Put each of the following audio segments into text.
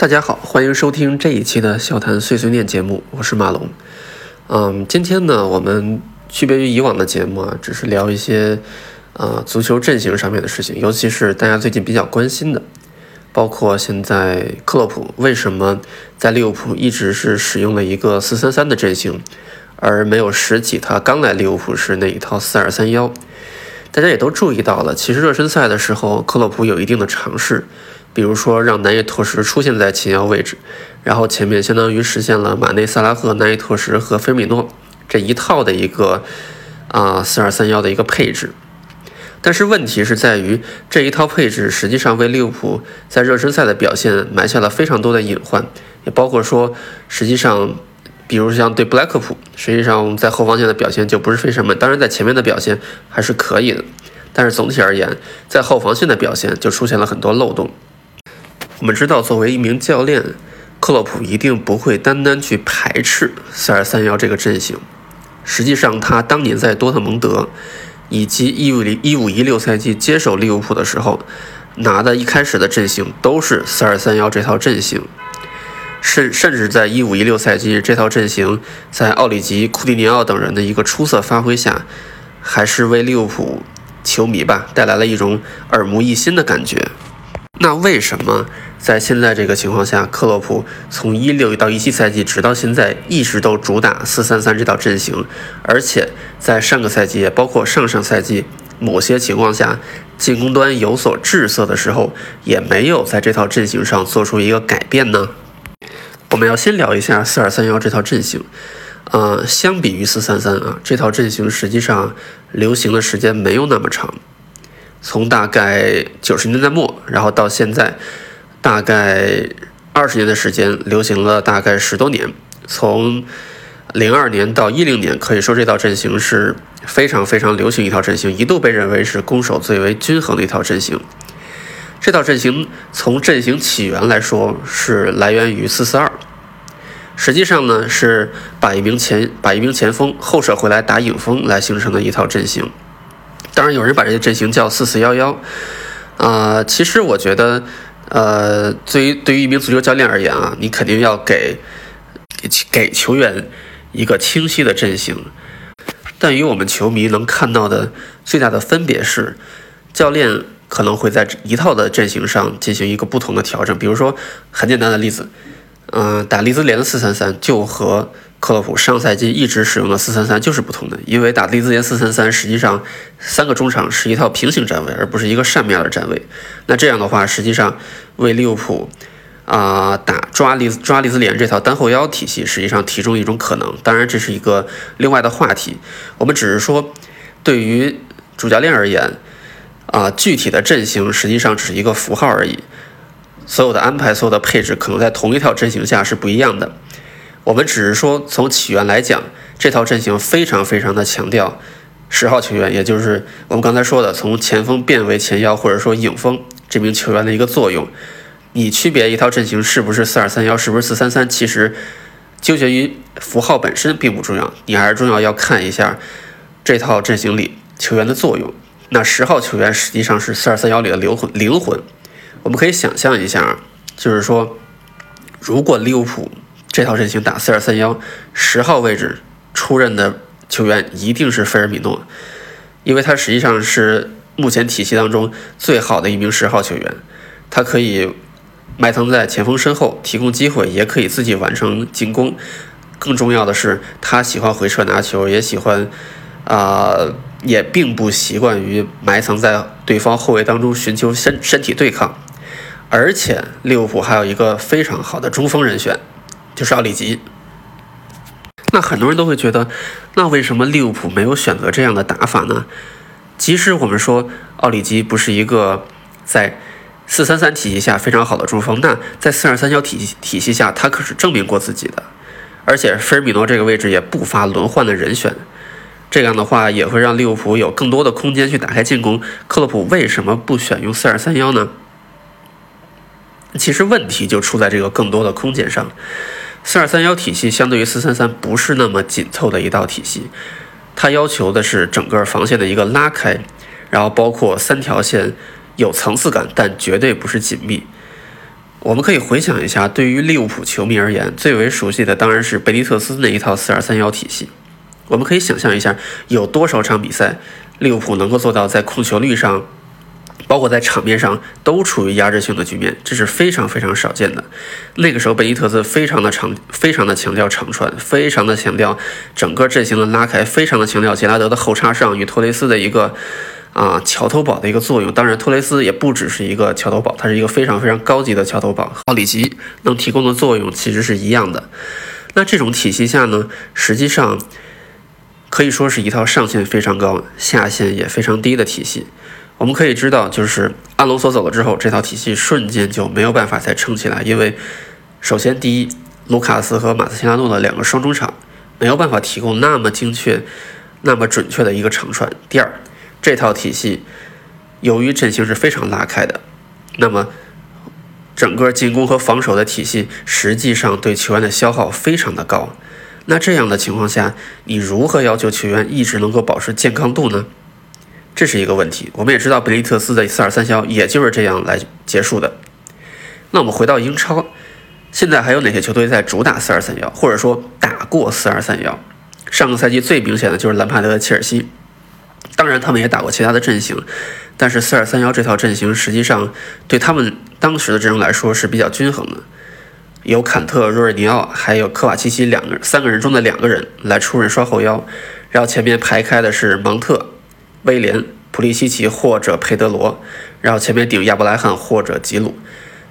大家好，欢迎收听这一期的笑谈碎碎念节目，我是马龙。嗯，今天呢，我们区别于以往的节目啊，只是聊一些呃足球阵型上面的事情，尤其是大家最近比较关心的，包括现在克洛普为什么在利物浦一直是使用了一个四三三的阵型，而没有拾起他刚来利物浦时那一套四二三幺。大家也都注意到了，其实热身赛的时候，克洛普有一定的尝试。比如说，让南野拓实出现在前腰位置，然后前面相当于实现了马内、萨拉赫、南野拓实和菲米诺这一套的一个啊四二三幺的一个配置。但是问题是在于这一套配置实际上为利物浦在热身赛的表现埋下了非常多的隐患，也包括说，实际上，比如像对布莱克普，实际上在后防线的表现就不是非常稳，当然在前面的表现还是可以的，但是总体而言，在后防线的表现就出现了很多漏洞。我们知道，作为一名教练，克洛普一定不会单单去排斥四二三幺这个阵型。实际上，他当年在多特蒙德以及一五零一五一六赛季接手利物浦的时候，拿的一开始的阵型都是四二三幺这套阵型。甚甚至在一五一六赛季，这套阵型在奥里吉、库蒂尼奥等人的一个出色发挥下，还是为利物浦球迷吧带来了一种耳目一新的感觉。那为什么？在现在这个情况下，克洛普从一六到一七赛季直到现在一直都主打四三三这套阵型，而且在上个赛季也包括上上赛季某些情况下进攻端有所滞色的时候，也没有在这套阵型上做出一个改变呢？我们要先聊一下四二三幺这套阵型，呃，相比于四三三啊，这套阵型实际上流行的时间没有那么长，从大概九十年代末，然后到现在。大概二十年的时间，流行了大概十多年。从零二年到一零年，可以说这套阵型是非常非常流行一套阵型，一度被认为是攻守最为均衡的一套阵型。这套阵型从阵型起源来说是来源于四四二，实际上呢是把一名前把一名前锋后撤回来打影锋来形成的一套阵型。当然，有人把这个阵型叫四四幺幺。啊，其实我觉得。呃，对于对于一名足球教练而言啊，你肯定要给给球员一个清晰的阵型。但与我们球迷能看到的最大的分别是，教练可能会在一套的阵型上进行一个不同的调整。比如说，很简单的例子，嗯，打利兹联的四三三就和。克洛普上赛季一直使用的四三三就是不同的，因为打利兹联四三三，实际上三个中场是一套平行站位，而不是一个扇面的站位。那这样的话，实际上为利物浦啊打抓利抓利兹联这套单后腰体系，实际上提供一种可能。当然，这是一个另外的话题。我们只是说，对于主教练而言，啊，具体的阵型实际上只是一个符号而已。所有的安排，所有的配置，可能在同一套阵型下是不一样的。我们只是说，从起源来讲，这套阵型非常非常的强调十号球员，也就是我们刚才说的，从前锋变为前腰或者说影锋这名球员的一个作用。你区别一套阵型是不是四二三幺，是不是四三三，其实纠结于符号本身并不重要，你还是重要要看一下这套阵型里球员的作用。那十号球员实际上是四二三幺里的灵魂，灵魂。我们可以想象一下，就是说，如果利物浦。这套阵型打四二三幺，十号位置出任的球员一定是菲尔米诺，因为他实际上是目前体系当中最好的一名十号球员，他可以埋藏在前锋身后提供机会，也可以自己完成进攻。更重要的是，他喜欢回撤拿球，也喜欢啊，也并不习惯于埋藏在对方后卫当中寻求身身体对抗。而且利物浦还有一个非常好的中锋人选。就是奥里吉，那很多人都会觉得，那为什么利物浦没有选择这样的打法呢？即使我们说奥里吉不是一个在四三三体系下非常好的中锋，那在四二三幺体系体系下，他可是证明过自己的。而且菲尔米诺这个位置也不乏轮换的人选，这样的话也会让利物浦有更多的空间去打开进攻。克洛普为什么不选用四二三幺呢？其实问题就出在这个更多的空间上。四二三幺体系相对于四三三不是那么紧凑的一道体系，它要求的是整个防线的一个拉开，然后包括三条线有层次感，但绝对不是紧密。我们可以回想一下，对于利物浦球迷而言，最为熟悉的当然是贝尼特斯那一套四二三幺体系。我们可以想象一下，有多少场比赛，利物浦能够做到在控球率上。包括在场面上都处于压制性的局面，这是非常非常少见的。那个时候，贝尼特斯非常的长，非常的强调长传，非常的强调整个阵型的拉开，非常的强调杰拉德的后插上与托雷斯的一个啊桥头堡的一个作用。当然，托雷斯也不只是一个桥头堡，他是一个非常非常高级的桥头堡。奥里吉能提供的作用其实是一样的。那这种体系下呢，实际上可以说是一套上限非常高、下限也非常低的体系。我们可以知道，就是阿隆索走了之后，这套体系瞬间就没有办法再撑起来。因为，首先第一，卢卡斯和马斯切拉诺的两个双中场没有办法提供那么精确、那么准确的一个长传。第二，这套体系由于阵型是非常拉开的，那么整个进攻和防守的体系实际上对球员的消耗非常的高。那这样的情况下，你如何要求球员一直能够保持健康度呢？这是一个问题，我们也知道贝利特斯的四二三消也就是这样来结束的。那我们回到英超，现在还有哪些球队在主打四二三幺，或者说打过四二三幺？上个赛季最明显的就是兰帕德的切尔西，当然他们也打过其他的阵型，但是四二三幺这套阵型实际上对他们当时的阵容来说是比较均衡的，有坎特、若尔尼奥还有科瓦契奇两个三个人中的两个人来出任双后腰，然后前面排开的是芒特。威廉、普利西奇或者佩德罗，然后前面顶亚伯莱罕或者吉鲁，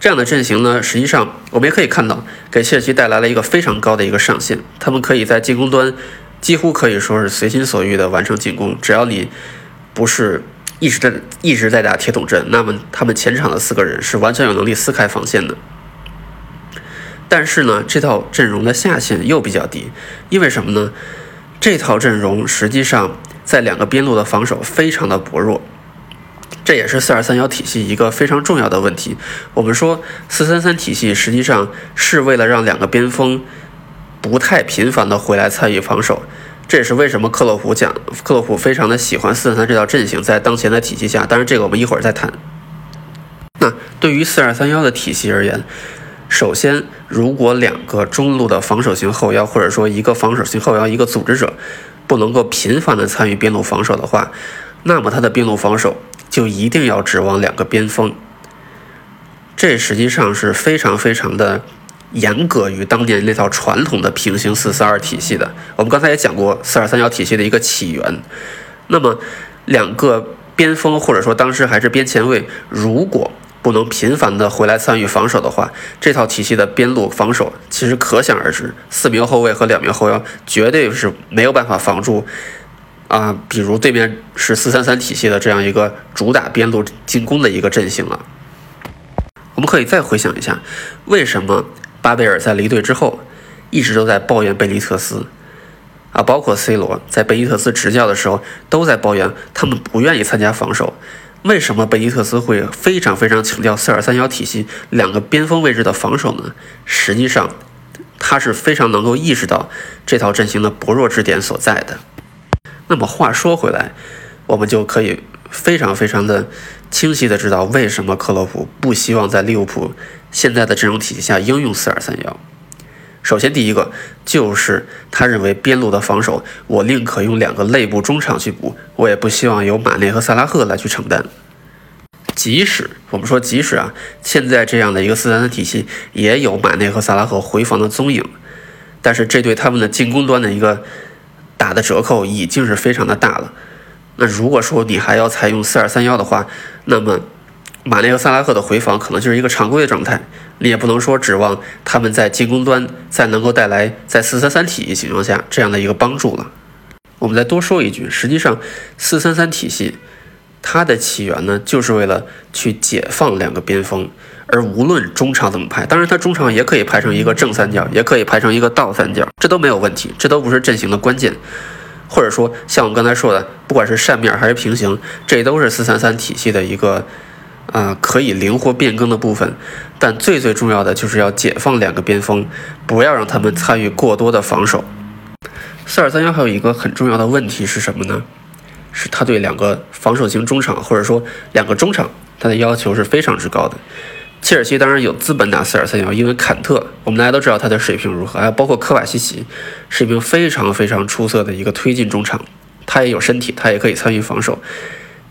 这样的阵型呢，实际上我们也可以看到，给切尔西带来了一个非常高的一个上限。他们可以在进攻端几乎可以说是随心所欲的完成进攻，只要你不是一直在一直在打铁桶阵，那么他们前场的四个人是完全有能力撕开防线的。但是呢，这套阵容的下限又比较低，因为什么呢？这套阵容实际上。在两个边路的防守非常的薄弱，这也是四二三幺体系一个非常重要的问题。我们说四三三体系实际上是为了让两个边锋不太频繁的回来参与防守，这也是为什么克洛普讲克洛普非常的喜欢四三三这套阵型，在当前的体系下，当然这个我们一会儿再谈。那对于四二三幺的体系而言，首先如果两个中路的防守型后腰，或者说一个防守型后腰，一个组织者。不能够频繁的参与边路防守的话，那么他的边路防守就一定要指望两个边锋。这实际上是非常非常的严格于当年那套传统的平行四四二体系的。我们刚才也讲过四二三幺体系的一个起源。那么两个边锋或者说当时还是边前卫，如果不能频繁的回来参与防守的话，这套体系的边路防守其实可想而知，四名后卫和两名后腰绝对是没有办法防住啊。比如对面是四三三体系的这样一个主打边路进攻的一个阵型了。我们可以再回想一下，为什么巴贝尔在离队之后一直都在抱怨贝尼特斯啊，包括 C 罗在贝尼特斯执教的时候都在抱怨他们不愿意参加防守。为什么贝尼特斯会非常非常强调四二三幺体系两个边锋位置的防守呢？实际上，他是非常能够意识到这套阵型的薄弱之点所在的。那么话说回来，我们就可以非常非常的清晰的知道为什么克洛普不希望在利物浦现在的阵容体系下应用四二三幺。首先，第一个就是他认为边路的防守，我宁可用两个内部中场去补，我也不希望由马内和萨拉赫来去承担。即使我们说，即使啊，现在这样的一个四三三体系也有马内和萨拉赫回防的踪影，但是这对他们的进攻端的一个打的折扣已经是非常的大了。那如果说你还要采用四二三幺的话，那么。马内和萨拉赫的回防可能就是一个常规的状态，你也不能说指望他们在进攻端再能够带来在四三三体系情况下这样的一个帮助了。我们再多说一句，实际上四三三体系它的起源呢，就是为了去解放两个边锋，而无论中场怎么排，当然它中场也可以排成一个正三角，也可以排成一个倒三角，这都没有问题，这都不是阵型的关键。或者说像我们刚才说的，不管是扇面还是平行，这都是四三三体系的一个。啊，可以灵活变更的部分，但最最重要的就是要解放两个边锋，不要让他们参与过多的防守。四二三幺还有一个很重要的问题是什么呢？是他对两个防守型中场或者说两个中场，他的要求是非常之高的。切尔西当然有资本打四二三幺，因为坎特，我们大家都知道他的水平如何，还有包括科瓦西奇，是一名非常非常出色的一个推进中场，他也有身体，他也可以参与防守。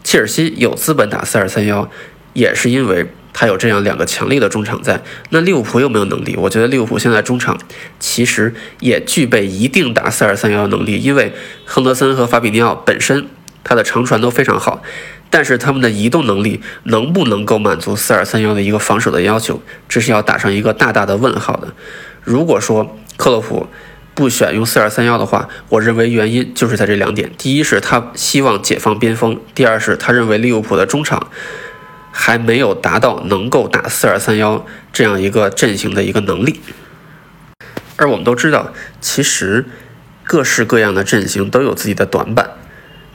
切尔西有资本打四二三幺，也是因为他有这样两个强力的中场在。那利物浦有没有能力？我觉得利物浦现在中场其实也具备一定打四二三幺的能力，因为亨德森和法比尼奥本身他的长传都非常好。但是他们的移动能力能不能够满足四二三幺的一个防守的要求，这是要打上一个大大的问号的。如果说克洛普不选用四二三幺的话，我认为原因就是在这两点：第一是他希望解放边锋；第二是他认为利物浦的中场还没有达到能够打四二三幺这样一个阵型的一个能力。而我们都知道，其实各式各样的阵型都有自己的短板。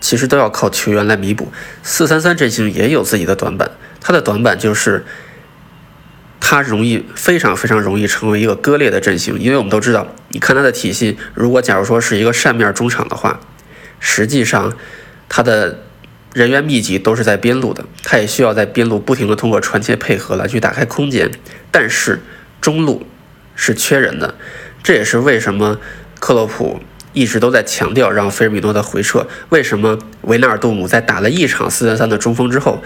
其实都要靠球员来弥补。四三三阵型也有自己的短板，它的短板就是它容易非常非常容易成为一个割裂的阵型。因为我们都知道，你看它的体系，如果假如说是一个扇面中场的话，实际上它的人员密集都是在边路的，他也需要在边路不停的通过传切配合来去打开空间。但是中路是缺人的，这也是为什么克洛普。一直都在强调让菲尔米诺的回撤。为什么维纳尔杜姆在打了一场四三三的中锋之后，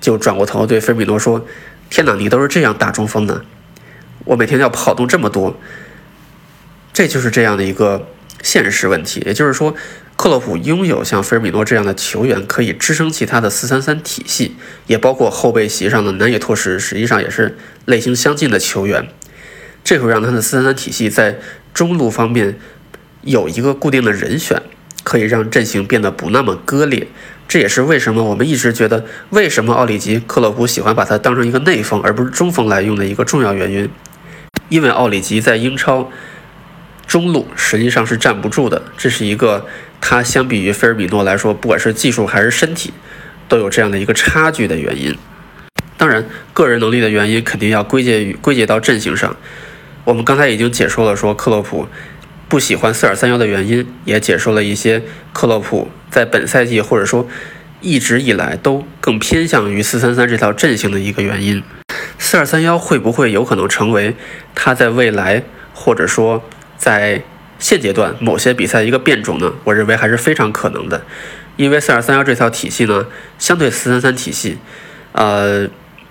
就转过头对菲尔米诺说：“天哪，你都是这样打中锋的，我每天要跑动这么多。”这就是这样的一个现实问题。也就是说，克洛普拥有像菲尔米诺这样的球员，可以支撑起他的四三三体系，也包括后备席上的南野拓实，实际上也是类型相近的球员。这会让他的四三三体系在中路方面。有一个固定的人选，可以让阵型变得不那么割裂。这也是为什么我们一直觉得，为什么奥里吉克洛普喜欢把他当成一个内锋而不是中锋来用的一个重要原因。因为奥里吉在英超中路实际上是站不住的，这是一个他相比于菲尔米诺来说，不管是技术还是身体，都有这样的一个差距的原因。当然，个人能力的原因肯定要归结于归结到阵型上。我们刚才已经解说了，说克洛普。不喜欢四二三幺的原因，也解说了一些克洛普在本赛季或者说一直以来都更偏向于四三三这套阵型的一个原因。四二三幺会不会有可能成为他在未来或者说在现阶段某些比赛一个变种呢？我认为还是非常可能的，因为四二三幺这套体系呢，相对四三三体系，呃，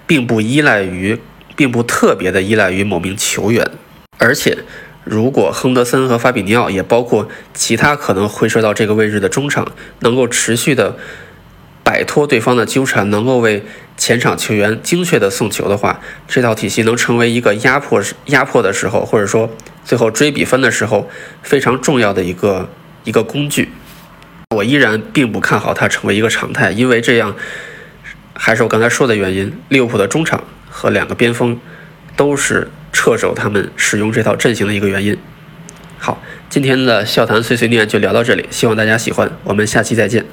并不依赖于，并不特别的依赖于某名球员，而且。如果亨德森和法比尼奥，也包括其他可能会射到这个位置的中场，能够持续的摆脱对方的纠缠，能够为前场球员精确的送球的话，这套体系能成为一个压迫压迫的时候，或者说最后追比分的时候非常重要的一个一个工具。我依然并不看好它成为一个常态，因为这样还是我刚才说的原因，利物浦的中场和两个边锋都是。撤走他们使用这套阵型的一个原因。好，今天的笑谈碎碎念就聊到这里，希望大家喜欢，我们下期再见。